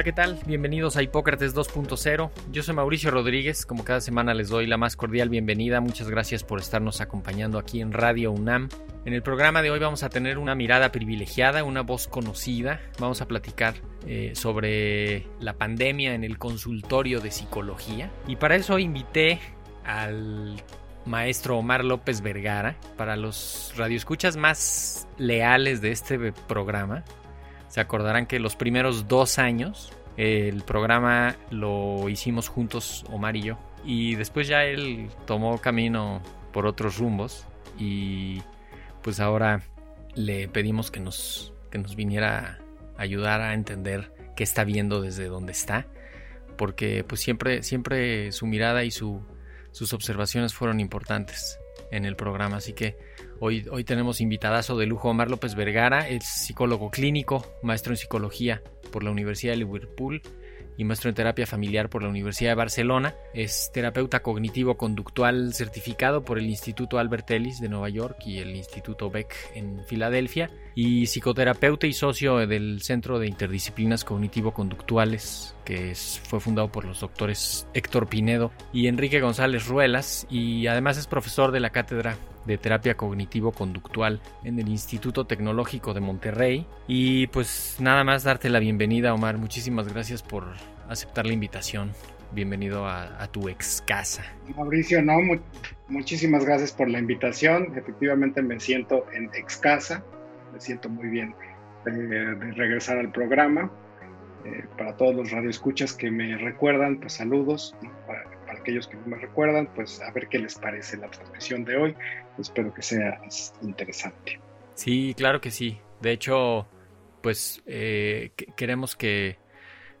Hola, ¿qué tal? Bienvenidos a Hipócrates 2.0. Yo soy Mauricio Rodríguez. Como cada semana les doy la más cordial bienvenida. Muchas gracias por estarnos acompañando aquí en Radio UNAM. En el programa de hoy vamos a tener una mirada privilegiada, una voz conocida. Vamos a platicar eh, sobre la pandemia en el consultorio de psicología. Y para eso invité al maestro Omar López Vergara. Para los radioescuchas más leales de este programa, se acordarán que los primeros dos años el programa lo hicimos juntos Omar y yo. Y después ya él tomó camino por otros rumbos y pues ahora le pedimos que nos, que nos viniera a ayudar a entender qué está viendo desde donde está. Porque pues siempre, siempre su mirada y su, sus observaciones fueron importantes en el programa. Así que Hoy, hoy tenemos invitadazo de lujo Omar López Vergara, es psicólogo clínico, maestro en psicología por la Universidad de Liverpool y maestro en terapia familiar por la Universidad de Barcelona. Es terapeuta cognitivo-conductual certificado por el Instituto Albert Ellis de Nueva York y el Instituto Beck en Filadelfia y psicoterapeuta y socio del Centro de Interdisciplinas Cognitivo-Conductuales que fue fundado por los doctores Héctor Pinedo y Enrique González Ruelas y además es profesor de la cátedra de terapia cognitivo-conductual en el Instituto Tecnológico de Monterrey. Y pues nada más darte la bienvenida, Omar. Muchísimas gracias por aceptar la invitación. Bienvenido a, tu ex casa. Mauricio, no, muchísimas gracias por la invitación. Efectivamente me siento en ex casa, me siento muy bien de regresar al programa. Eh, para todos los radioescuchas que me recuerdan, pues saludos. Aquellos que no me recuerdan, pues a ver qué les parece la transmisión de hoy. Espero que sea interesante. Sí, claro que sí. De hecho, pues eh, queremos que,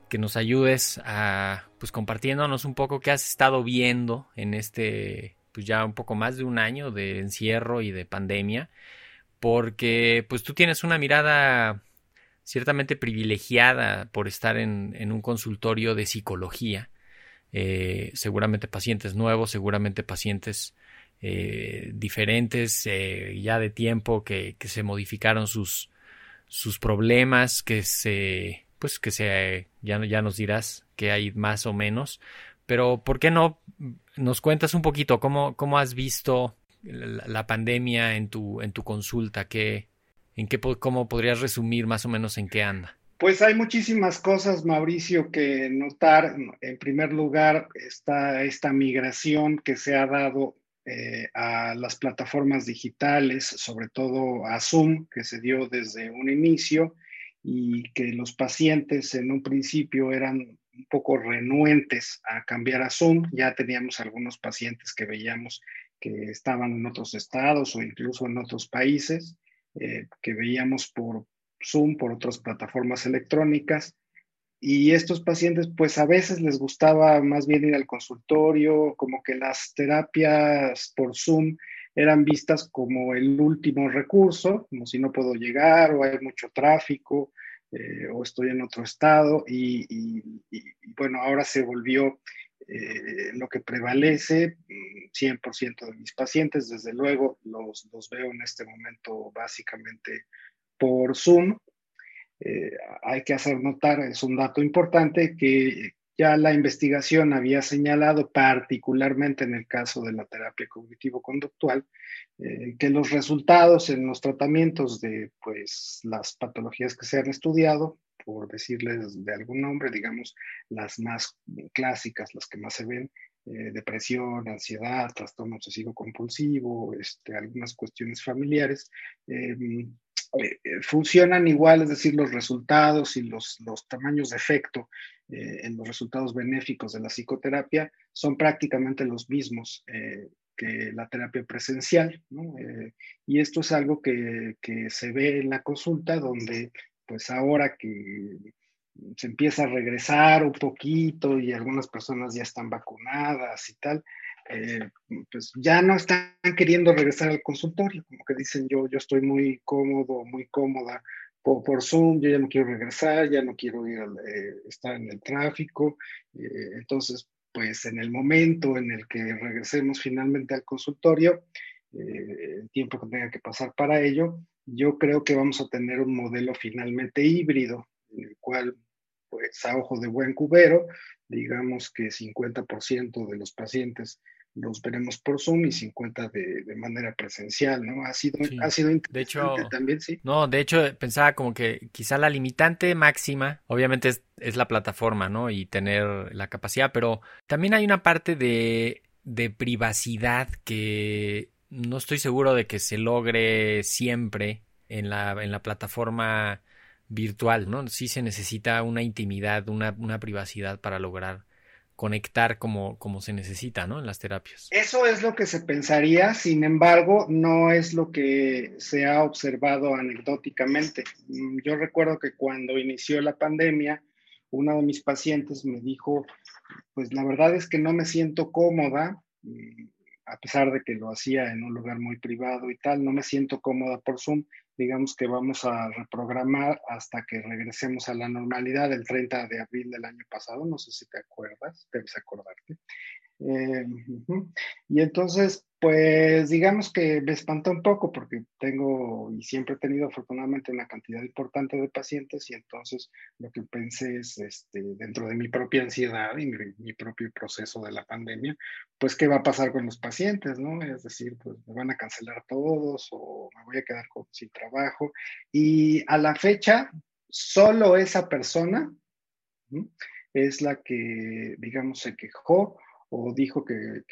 que, nos ayudes a, pues compartiéndonos un poco qué has estado viendo en este, pues ya un poco más de un año de encierro y de pandemia, porque pues tú tienes una mirada ciertamente privilegiada por estar en, en un consultorio de psicología. Eh, seguramente pacientes nuevos, seguramente pacientes eh, diferentes, eh, ya de tiempo que, que, se modificaron sus, sus problemas, que se, pues que se, ya, ya nos dirás que hay más o menos, pero ¿por qué no nos cuentas un poquito cómo, cómo has visto la, la pandemia en tu, en tu consulta? ¿Qué, en qué, ¿Cómo podrías resumir más o menos en qué anda? Pues hay muchísimas cosas, Mauricio, que notar. En primer lugar, está esta migración que se ha dado eh, a las plataformas digitales, sobre todo a Zoom, que se dio desde un inicio y que los pacientes en un principio eran un poco renuentes a cambiar a Zoom. Ya teníamos algunos pacientes que veíamos que estaban en otros estados o incluso en otros países, eh, que veíamos por Zoom, por otras plataformas electrónicas y estos pacientes, pues a veces les gustaba más bien ir al consultorio, como que las terapias por Zoom eran vistas como el último recurso, como si no puedo llegar o hay mucho tráfico eh, o estoy en otro estado. Y, bueno, ahora se volvió eh, lo que prevalece, 100% de mis pacientes, desde luego los, los veo en este momento básicamente por Zoom eh, hay que hacer notar, es un dato importante, que ya la investigación había señalado, particularmente en el caso de la terapia cognitivo-conductual, eh, que los resultados en los tratamientos de pues, las patologías que se han estudiado, por decirles de algún nombre, digamos, las más clásicas, las que más se ven, eh, depresión, ansiedad, trastorno obsesivo compulsivo, este, algunas cuestiones familiares, eh, funcionan igual, es decir, los resultados y los, los tamaños de efecto en los resultados benéficos de la psicoterapia son prácticamente los mismos que la terapia presencial. y esto es algo que, que, se ve en la consulta, donde pues ahora que se empieza a regresar un poquito y algunas personas ya están vacunadas y tal, eh, pues ya no están queriendo regresar al consultorio, como que dicen yo, yo estoy muy cómodo, muy cómoda por, Zoom, yo ya no quiero regresar, ya no quiero ir eh, estar en el tráfico, eh, entonces pues en el momento en el que regresemos finalmente al consultorio, el tiempo que tenga que pasar para ello, yo creo que vamos a tener un modelo finalmente híbrido, en el cual pues a ojo de buen cubero, digamos que 50% de los pacientes los veremos por Zoom y 50 de, de manera presencial, ¿no? Ha sido, ha sido interesante de hecho, también, sí. No, de hecho pensaba como que quizá la limitante máxima, obviamente es, es, la plataforma, ¿no? Y tener la capacidad, pero también hay una parte de, de privacidad que no estoy seguro de que se logre siempre en la, en la plataforma virtual, ¿no? Sí se necesita una intimidad, una, una privacidad para lograr conectar como, como se necesita, ¿no? En las terapias. Eso es lo que se pensaría, sin embargo, no es lo que se ha observado anecdóticamente. Mm, yo recuerdo que cuando inició la pandemia, una de mis pacientes me dijo, pues la verdad es que no me siento cómoda, mm, a pesar de que lo hacía en un lugar muy privado y tal, no me siento cómoda por Zoom digamos que vamos a reprogramar hasta que regresemos a la normalidad el 30 de abril del año pasado, no sé si te acuerdas, debes acordarte. Eh, y entonces, pues digamos que me espanta un poco porque tengo y siempre he tenido afortunadamente una cantidad importante de pacientes y entonces lo que pensé es, este, dentro de mi propia ansiedad y mi, propio proceso de la pandemia, pues qué va a pasar con los pacientes, ¿no? Es decir, pues me van a cancelar todos o me voy a quedar sin trabajo. Y a la fecha, solo esa persona es la que, digamos, se quejó o dijo que,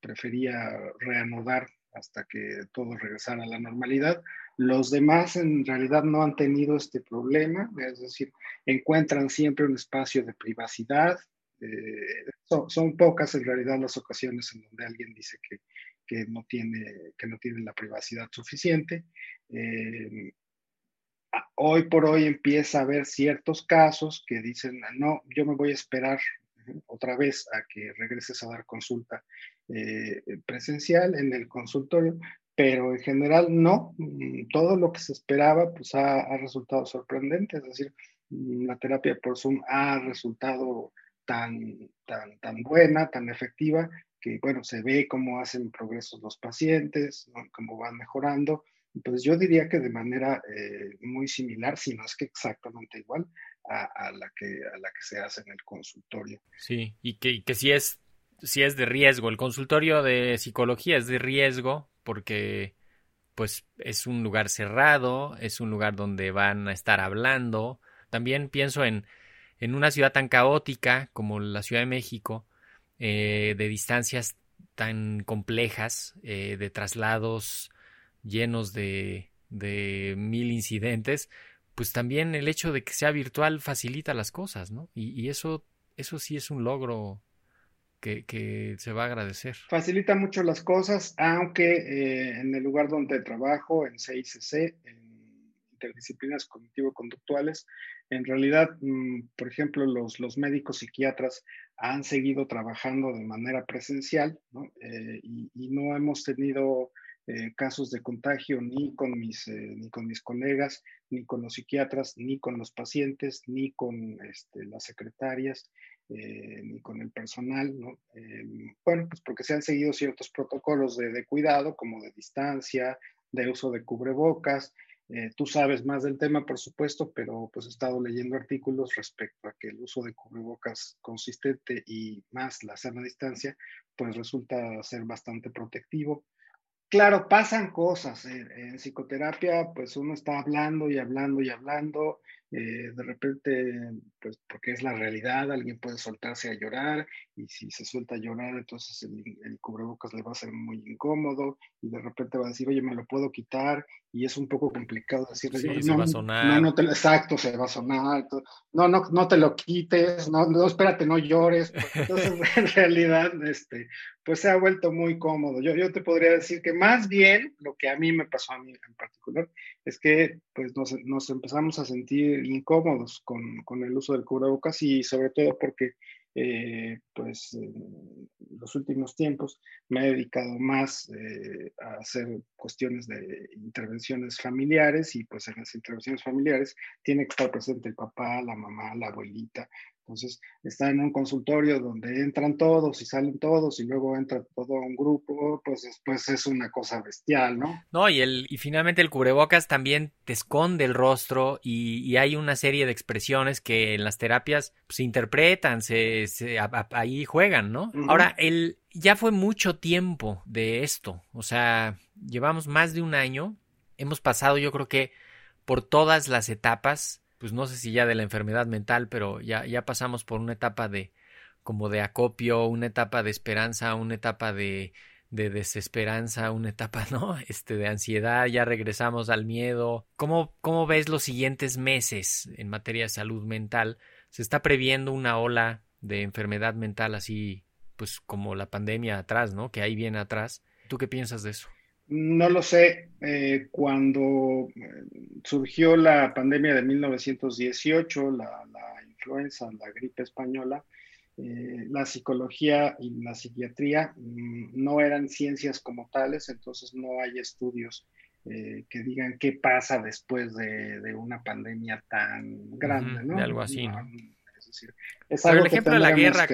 prefería reanudar hasta que todo regresara a la normalidad. Los demás en realidad no han tenido este problema, es decir, encuentran siempre un espacio de privacidad. Eh, son, pocas en realidad las ocasiones en donde alguien dice que, no, tiene, que no tiene la privacidad suficiente. Eh, hoy por hoy empieza a haber ciertos casos que dicen, no, yo me voy a esperar otra vez a que regreses a dar consulta eh, presencial en el consultorio, pero en general no, mm, todo lo que se esperaba pues ha, resultado sorprendente, es decir, mm, la terapia por Zoom ha resultado tan, tan, tan buena, tan efectiva, que bueno, se ve cómo hacen progresos los pacientes, cómo van mejorando. Pues yo diría que de manera eh, muy similar, si no es que exactamente igual, a, la que, a la que se hace en el consultorio. Sí, y que, que si es, si es de riesgo, el consultorio de psicología es de riesgo porque pues es un lugar cerrado, es un lugar donde van a estar hablando. También pienso en, en una ciudad tan caótica como la Ciudad de México, eh, de distancias tan complejas, eh, de traslados llenos de, de mil incidentes, pues también el hecho de que sea virtual facilita las cosas, ¿no? Y, eso, eso sí es un logro que, se va a agradecer. Facilita mucho las cosas, aunque eh, en el lugar donde trabajo, en CICC, en interdisciplinas cognitivo-conductuales, en realidad, mm, por ejemplo, los, los médicos psiquiatras han seguido trabajando de manera presencial, ¿no? Eh, y, y, no hemos tenido eh, casos de contagio ni con, mis, eh, ni con mis colegas, ni con los psiquiatras, ni con los pacientes, ni con este, las secretarias, eh, ni con el personal. ¿no? bueno, pues porque se han seguido ciertos protocolos de, de cuidado, como de distancia, de uso de cubrebocas. tú sabes más del tema, por supuesto, pero pues he estado leyendo artículos respecto a que el uso de cubrebocas consistente y más la sana distancia, pues resulta ser bastante protectivo. Claro, pasan cosas. En, en, psicoterapia, pues uno está hablando y hablando y hablando eh, de repente, pues porque es la realidad, alguien puede soltarse a llorar y si se suelta a llorar, entonces el, cubrebocas le va a ser muy incómodo y de repente va a decir, oye, me lo puedo quitar y es un poco complicado decirle, sí, no, se va a sonar. no, te, exacto, se va a sonar, no, no, no te lo quites, no, no, espérate, no llores. Entonces, en realidad, este, pues se ha vuelto muy cómodo. Yo, yo te podría decir que más bien lo que a mí me pasó a mí en particular es que pues nos, empezamos a sentir incómodos con, con, el uso del cubrebocas y sobre todo porque eh, pues en los últimos tiempos me he dedicado más eh, a hacer cuestiones de intervenciones familiares y pues en las intervenciones familiares tiene que estar presente el papá, la mamá, la abuelita, entonces, está en un consultorio donde entran todos y salen todos y luego entra todo un grupo, pues después es una cosa bestial, ¿no? No, y, el, y finalmente el cubrebocas también te esconde el rostro y, hay una serie de expresiones que en las terapias se interpretan, se, ahí juegan, ¿no? Ahora, el, ya fue mucho tiempo de esto, o sea, llevamos más de un año, hemos pasado yo creo que por todas las etapas pues no sé si ya de la enfermedad mental, pero ya, ya pasamos por una etapa de como de acopio, una etapa de esperanza, una etapa de, de desesperanza, una etapa, ¿no? Este, de ansiedad, ya regresamos al miedo. ¿Cómo, ¿Cómo ves los siguientes meses en materia de salud mental? ¿Se está previendo una ola de enfermedad mental así, pues como la pandemia atrás, ¿no? Que ahí viene atrás. ¿Tú qué piensas de eso? No lo sé. Eh, cuando eh, surgió la pandemia de 1918, la, influenza, la gripe española, eh, la psicología y la psiquiatría mm, no eran ciencias como tales, entonces no hay estudios que digan qué pasa después de, una pandemia tan grande, ¿no? De algo así, ¿no? Es Pero el ejemplo de la guerra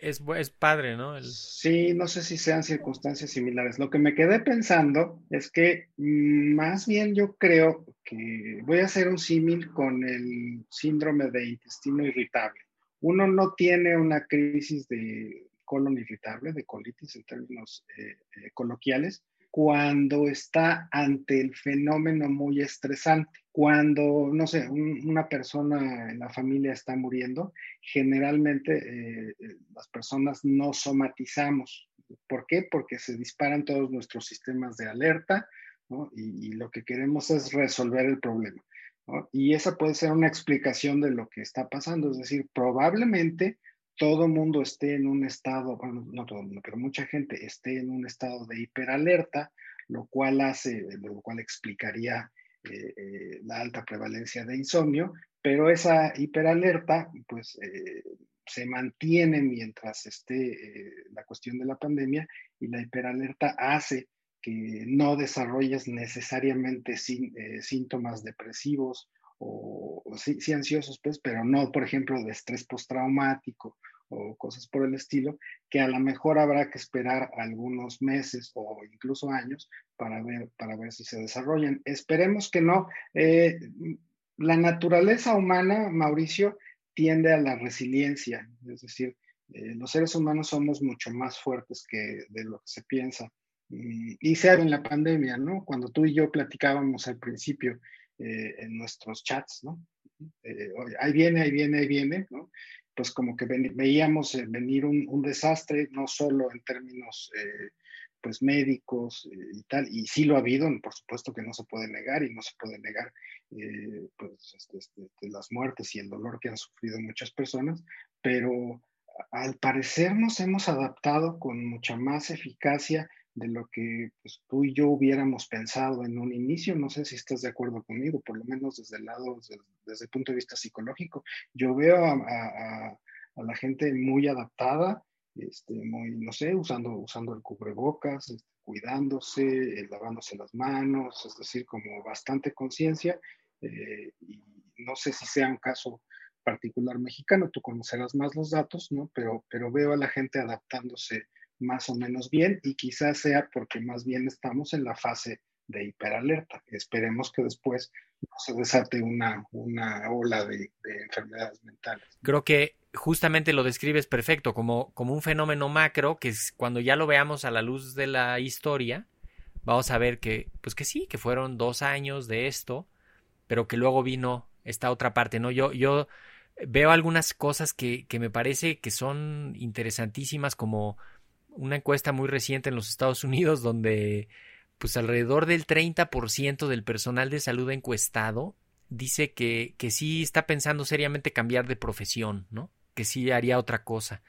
Es, es, padre, ¿no? Sí, no sé si sean circunstancias similares. Lo que me quedé pensando es que mm, más bien yo creo que voy a hacer un símil con el síndrome de intestino irritable. Uno no tiene una crisis de colon irritable, de colitis en términos eh, eh, coloquiales, cuando está ante el fenómeno muy estresante. Cuando, no sé, una persona en la familia está muriendo, generalmente eh, eh, las personas no somatizamos. ¿Por qué? Porque se disparan todos nuestros sistemas de alerta y, lo que queremos es resolver el problema. Y esa puede ser una explicación de lo que está pasando. Es decir, probablemente todo mundo esté en un estado, bueno, no todo mundo, pero mucha gente esté en un estado de hiperalerta, lo cual hace, lo cual explicaría eh, eh, la alta prevalencia de insomnio, pero esa hiperalerta, pues, eh, se mantiene mientras esté la cuestión de la pandemia y la hiperalerta hace que no desarrolles necesariamente síntomas depresivos o, sí, ansiosos, pues, pero no, por ejemplo, de estrés postraumático o cosas por el estilo, que a lo mejor habrá que esperar algunos meses o incluso años para ver, para ver si se desarrollan. Esperemos que no. Eh, la naturaleza humana, Mauricio, tiende a la resiliencia, es decir, eh, los seres humanos somos mucho más fuertes que de lo que se piensa. Y, y sea en la pandemia, ¿no? Cuando tú y yo platicábamos al principio, eh, en nuestros chats, ¿no? Eh, ahí viene, ahí viene, ahí viene, ¿no? Pues como que veíamos eh, venir un, desastre, no solo en términos pues médicos y tal, y sí lo ha habido, por supuesto que no se puede negar y no se puede negar pues este, este, las muertes y el dolor que han sufrido muchas personas, pero al parecer nos hemos adaptado con mucha más eficacia de lo que pues, tú y yo hubiéramos pensado en un inicio. No sé si estás de acuerdo conmigo, por lo menos desde el lado, desde, el punto de vista psicológico. Yo veo a, la gente muy adaptada, este, muy, no sé, usando, usando el cubrebocas, este, cuidándose, eh, lavándose las manos, es decir, como bastante conciencia. Eh, y no sé si sea un caso particular mexicano, tú conocerás más los datos, ¿no? Pero, pero veo a la gente adaptándose más o menos bien y quizás sea porque más bien estamos en la fase de hiperalerta. Esperemos que después no se desate una, una ola de, enfermedades mentales. Creo que justamente lo describes perfecto, como, como un fenómeno macro que es, cuando ya lo veamos a la luz de la historia, vamos a ver que, pues que sí, que fueron dos años de esto, pero que luego vino esta otra parte, ¿no? Yo, yo veo algunas cosas que, que me parece que son interesantísimas, como una encuesta muy reciente en los Estados Unidos donde pues alrededor del 30% del personal de salud encuestado dice que, que sí está pensando seriamente cambiar de profesión, ¿no? Que sí haría otra cosa.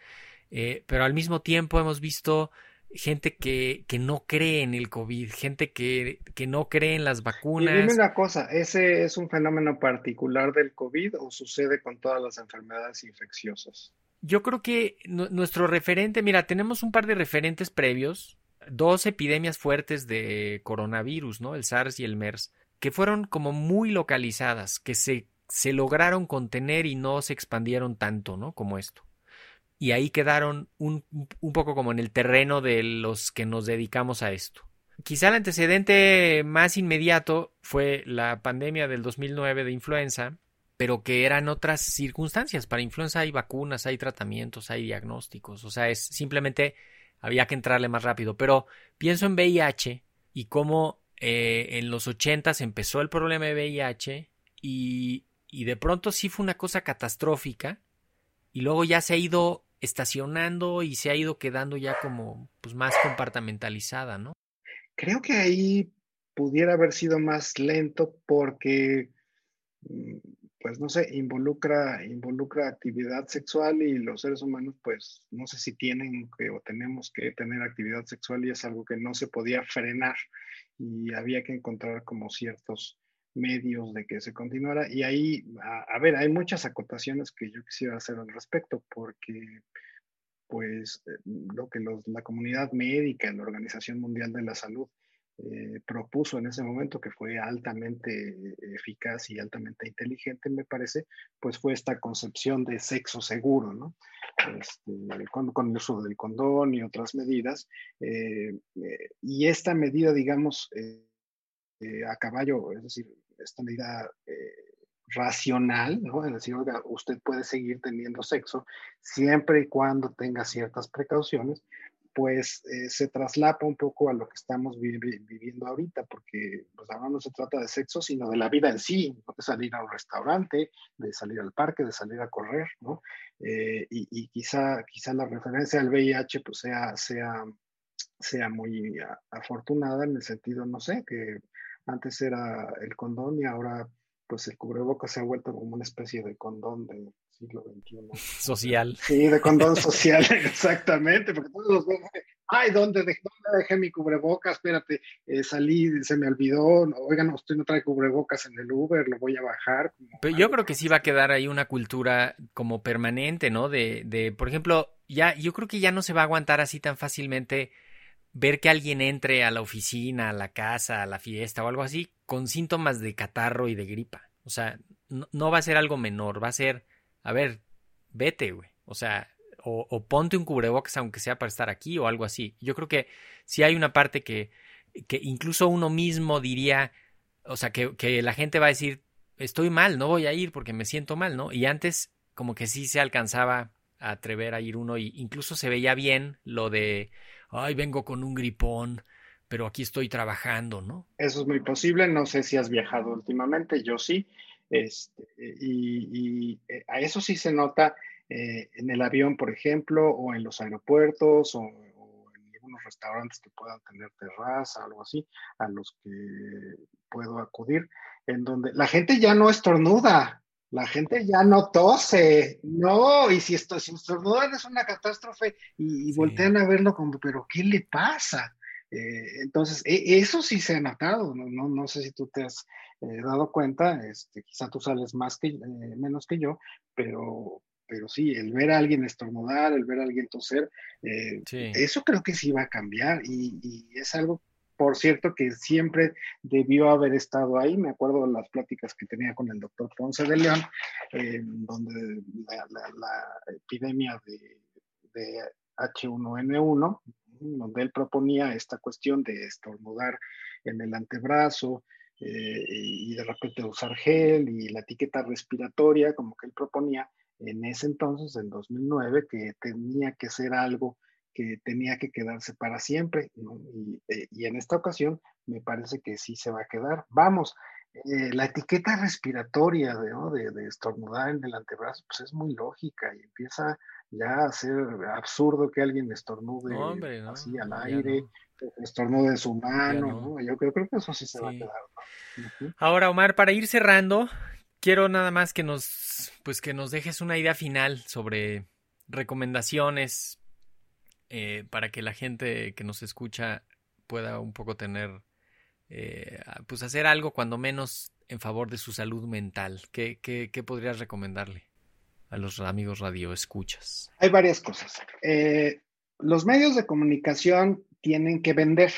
Eh, pero al mismo tiempo hemos visto gente que, que, no cree en el COVID, gente que, que no cree en las vacunas. Y dime una cosa, ¿ese es un fenómeno particular del COVID o sucede con todas las enfermedades infecciosas? Yo creo que nuestro referente, mira, tenemos un par de referentes previos, dos epidemias fuertes de coronavirus, ¿no? El SARS y el MERS, que fueron como muy localizadas, que se, se lograron contener y no se expandieron tanto, ¿no? Como esto y ahí quedaron un, un, poco como en el terreno de los que nos dedicamos a esto. Quizá el antecedente más inmediato fue la pandemia del 2009 de influenza, pero que eran otras circunstancias. Para influenza hay vacunas, hay tratamientos, hay diagnósticos, o sea, es simplemente había que entrarle más rápido. Pero pienso en VIH y cómo eh, en los 80 empezó el problema de VIH y, y de pronto sí fue una cosa catastrófica y luego ya se ha ido estacionando y se ha ido quedando ya como pues más compartamentalizada, ¿no? Creo que ahí pudiera haber sido más lento porque mm, pues no sé, involucra, involucra actividad sexual y los seres humanos, pues no sé si tienen que o tenemos que tener actividad sexual y es algo que no se podía frenar y había que encontrar como ciertos medios de que se continuara. Y ahí, a, ver, hay muchas acotaciones que yo quisiera hacer al respecto, porque pues eh, lo que la comunidad médica, la Organización Mundial de la Salud, eh, propuso en ese momento, que fue altamente eficaz y altamente inteligente, me parece, pues fue esta concepción de sexo seguro, ¿no? Este, con, el uso del condón y otras medidas. Eh, y esta medida, digamos, a caballo, es decir, esta medida eh, racional, ¿no? Es decir, oiga, usted puede seguir teniendo sexo siempre y cuando tenga ciertas precauciones, pues eh, se traslapa un poco a lo que estamos viviendo ahorita, porque pues ahora no se trata de sexo, sino de la vida en sí, de salir a un restaurante, de salir al parque, de salir a correr, ¿no? Eh, y, quizá, quizá la referencia al VIH pues sea, sea, sea muy afortunada en el sentido, no sé, que antes era el condón y ahora pues el cubrebocas se ha vuelto como una especie de condón del siglo XXI. Social. Sí, de condón social, exactamente, porque todos los ven, ay, ¿dónde dejé, dejé mi cubrebocas? Espérate, eh, salí, se me olvidó, oigan, usted no trae cubrebocas en el Uber, lo voy a bajar. Pero yo creo que sí va a quedar ahí una cultura como permanente, ¿no? De, de, por ejemplo, ya, yo creo que ya no se va a aguantar así tan fácilmente ver que alguien entre a la oficina, a la casa, a la fiesta o algo así con síntomas de catarro y de gripa. O sea, no, va a ser algo menor, va a ser, a ver, vete, güey. O sea, o, ponte un cubrebocas aunque sea para estar aquí o algo así. Yo creo que si hay una parte que, que incluso uno mismo diría, o sea, que, que la gente va a decir, estoy mal, no voy a ir porque me siento mal, ¿no? Y antes como que sí se alcanzaba a atrever a ir uno y incluso se veía bien lo de ay, vengo con un gripón, pero aquí estoy trabajando, ¿no? Eso es muy posible, no sé si has viajado últimamente, yo sí, este, y, eh, a eso sí se nota eh, en el avión, por ejemplo, o en los aeropuertos, o, en algunos restaurantes que puedan tener terraza, algo así, a los que puedo acudir, en donde la gente ya no estornuda, la gente ya no tose, no, y si esto, si estornudan es una catástrofe y, voltean a verlo como, pero ¿qué le pasa? Eh, entonces, e, eso sí se ha notado, no, no, sé si tú te has eh, dado cuenta, este, quizá tú sales más que, eh, menos que yo, pero, pero sí, el ver a alguien estornudar, el ver a alguien toser, eso creo que sí va a cambiar y, y es algo por cierto, que siempre debió haber estado ahí. Me acuerdo de las pláticas que tenía con el doctor Ponce de León, donde la, epidemia de, H1N1, donde él proponía esta cuestión de estornudar en el antebrazo eh, y de repente usar gel y la etiqueta respiratoria, como que él proponía en ese entonces, en 2009, que tenía que ser algo que tenía que quedarse para siempre. Eh, y, en esta ocasión me parece que sí se va a quedar. Vamos, eh, la etiqueta respiratoria de, de, estornudar en el antebrazo, pues es muy lógica y empieza ya a ser absurdo que alguien estornude así al aire, estornude su mano, yo, creo que eso sí se va a quedar. Ahora, Omar, para ir cerrando, quiero nada más que nos, pues que nos dejes una idea final sobre recomendaciones eh, para que la gente que nos escucha pueda un poco tener, eh, pues hacer algo cuando menos en favor de su salud mental. ¿Qué, qué, podrías recomendarle a los amigos radio escuchas? Hay varias cosas. Eh, los medios de comunicación tienen que vender.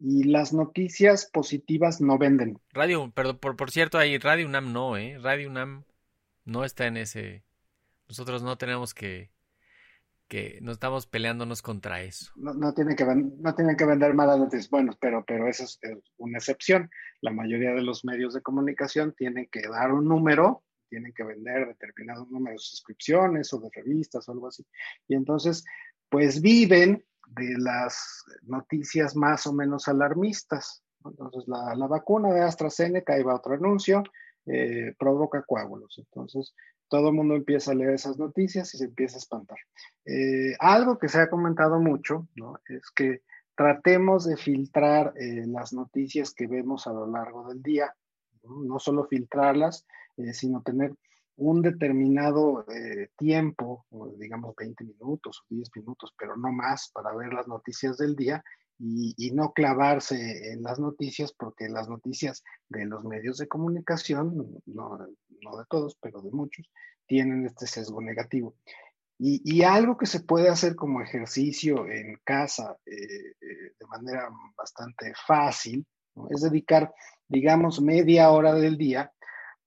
Y las noticias positivas no venden. Radio, perdón, por, por cierto, ahí Radio UNAM no, ¿eh? Radio UNAM no está en ese. Nosotros no tenemos que que no estamos peleándonos contra eso. No, no, tienen, que, no tienen que vender malas noticias, bueno, pero, pero eso es una excepción. La mayoría de los medios de comunicación tienen que dar un número, tienen que vender determinado número de suscripciones o de revistas o algo así. Y entonces, pues viven de las noticias más o menos alarmistas. Entonces, la, la vacuna de AstraZeneca, ahí va otro anuncio, eh, provoca coágulos. Entonces, todo el mundo empieza a leer esas noticias y se empieza a espantar. Eh, algo que se ha comentado mucho ¿no? es que tratemos de filtrar eh, las noticias que vemos a lo largo del día, no, solo filtrarlas, eh, sino tener un determinado tiempo, digamos 20 minutos o 10 minutos, pero no más para ver las noticias del día y, no clavarse en las noticias, porque las noticias de los medios de comunicación, no, no de todos, pero de muchos, tienen este sesgo negativo. Y, y algo que se puede hacer como ejercicio en casa eh, eh, de manera bastante fácil, es dedicar, digamos, media hora del día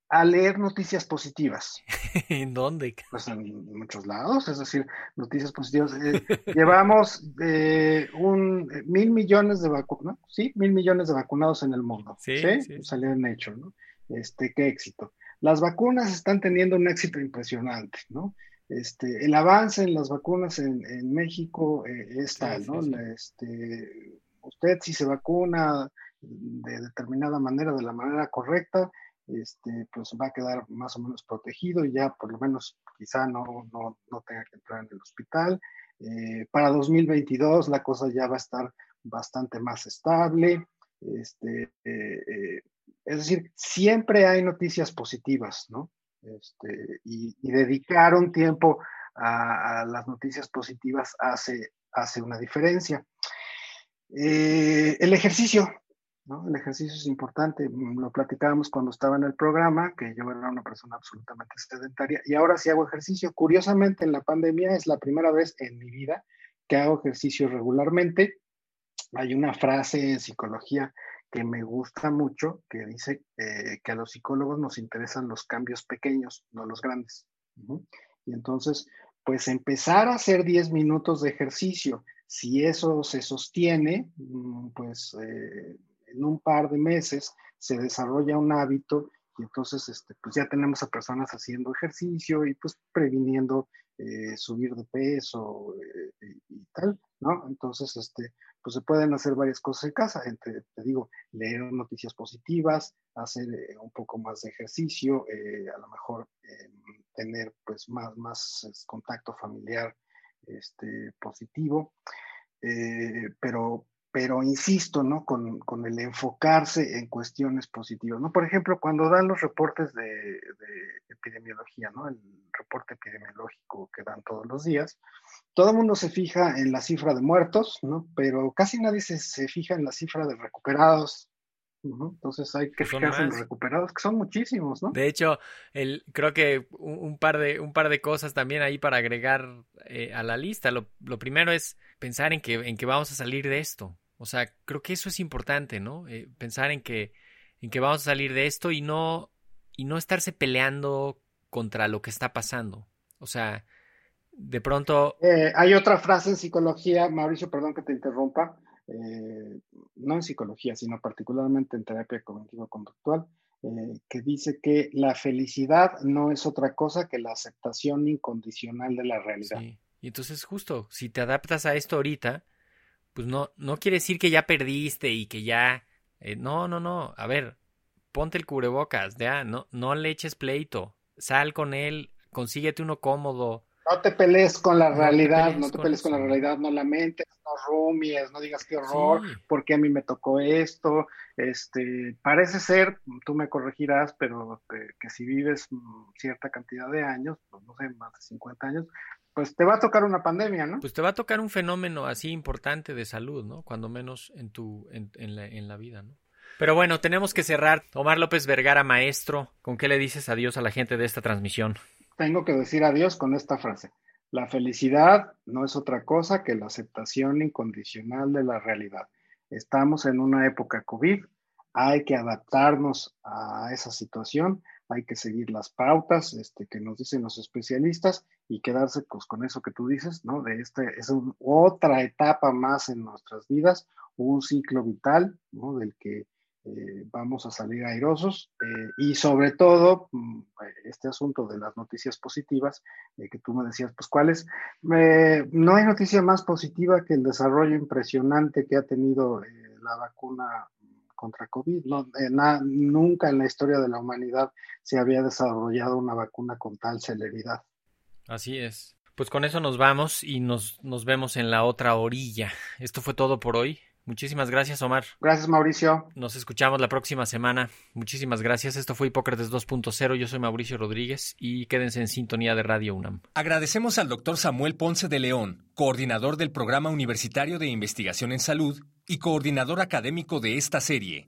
a leer noticias positivas. ¿En dónde? Pues en muchos lados, es decir, noticias positivas. Eh, llevamos eh, un eh, mil millones de vacunados, sí, mil millones de vacunados en el mundo. Sí, ¿sí? Salió en hecho, ¿no? Este, qué éxito. Las vacunas están teniendo un éxito impresionante, ¿no? Este, el avance en las vacunas en, en México es tal, ¿no? Este, usted si se vacuna de determinada manera, de la manera correcta, este, pues va a quedar más o menos protegido y ya por lo menos quizá no, no, no tenga que entrar en el hospital. Eh, para 2022 la cosa ya va a estar bastante más estable. Este, eh, eh, es decir, siempre hay noticias positivas, ¿no? Este, y, dedicar un tiempo a, a, las noticias positivas hace, hace una diferencia. el ejercicio, el ejercicio es importante, mm, lo platicábamos cuando estaba en el programa, que yo era una persona absolutamente sedentaria y ahora sí hago ejercicio. Curiosamente, en la pandemia es la primera vez en mi vida que hago ejercicio regularmente. Hay una frase en psicología que me gusta mucho que dice eh, que a los psicólogos nos interesan los cambios pequeños, no los grandes. Y entonces, pues empezar a hacer 10 minutos de ejercicio, si eso se sostiene, mm, pues eh, en un par de meses se desarrolla un hábito y entonces este, pues ya tenemos a personas haciendo ejercicio y pues previniendo eh, subir de peso eh, y, tal, ¿no? Entonces, este, pues se pueden hacer varias cosas en casa, entre, te digo, leer noticias positivas, hacer eh, un poco más de ejercicio, a lo mejor tener pues más, más contacto familiar este, positivo, pero, pero insisto, ¿no? Con, con, el enfocarse en cuestiones positivas, ¿no? Por ejemplo, cuando dan los reportes de, de, epidemiología, ¿no? El reporte epidemiológico que dan todos los días, todo el mundo se fija en la cifra de muertos, ¿no? Pero casi nadie se, se fija en la cifra de recuperados. ¿no? Entonces hay que fijarse en los recuperados, que son muchísimos, ¿no? De hecho, el, creo que un, par de, un par de cosas también ahí para agregar eh, a la lista. Lo, lo primero es pensar en que, en que vamos a salir de esto. O sea, creo que eso es importante, ¿no? Eh, pensar en que, en que vamos a salir de esto y no, y no estarse peleando contra lo que está pasando. O sea, de pronto... Eh, hay otra frase en psicología, Mauricio, perdón que te interrumpa, eh, no en psicología, sino particularmente en terapia cognitivo-conductual, que dice que la felicidad no es otra cosa que la aceptación incondicional de la realidad. Sí. Y entonces justo, si te adaptas a esto ahorita, pues no, no quiere decir que ya perdiste y que ya... eh, no, no, no. A ver, ponte el cubrebocas, ya, no, no le eches pleito. Sal con él, consíguete uno cómodo. No te pelees con la No realidad, no te pelees con la realidad, no lamentes, no rumies, no digas qué horror, Sí. porque a mí me tocó esto. Este, parece ser, tú me corregirás, pero eh, que si vives mm, cierta cantidad de años, pues no sé, más de 50 años, pues te va a tocar una pandemia, ¿no? Pues te va a tocar un fenómeno así importante de salud, ¿no? Cuando menos en tu, en, en la, en la vida, ¿no? Pero bueno, tenemos que cerrar. Omar López Vergara, maestro, ¿con qué le dices adiós a la gente de esta transmisión? Tengo que decir adiós con esta frase. La felicidad no es otra cosa que la aceptación incondicional de la realidad. Estamos en una época COVID, hay que adaptarnos a esa situación, hay que seguir las pautas este, que nos dicen los especialistas y quedarse pues, con eso que tú dices, ¿no? De este, es otra etapa más en nuestras vidas, un ciclo vital, ¿no? Del que eh, vamos a salir airosos eh, y sobre todo mm, este asunto de las noticias positivas eh, que tú me decías, pues cuáles, no hay noticia más positiva que el desarrollo impresionante que ha tenido la vacuna contra COVID. No, eh, nunca en la historia de la humanidad se había desarrollado una vacuna con tal celeridad. Así es. Pues con eso nos vamos y nos, nos vemos en la otra orilla. Esto fue todo por hoy. Muchísimas gracias, Omar. Gracias, Mauricio. Nos escuchamos la próxima semana. Muchísimas gracias. Esto fue Hipócrates 2.0. Yo soy Mauricio Rodríguez y quédense en sintonía de Radio UNAM. Agradecemos al doctor Samuel Ponce de León, coordinador del Programa Universitario de Investigación en Salud y coordinador académico de esta serie.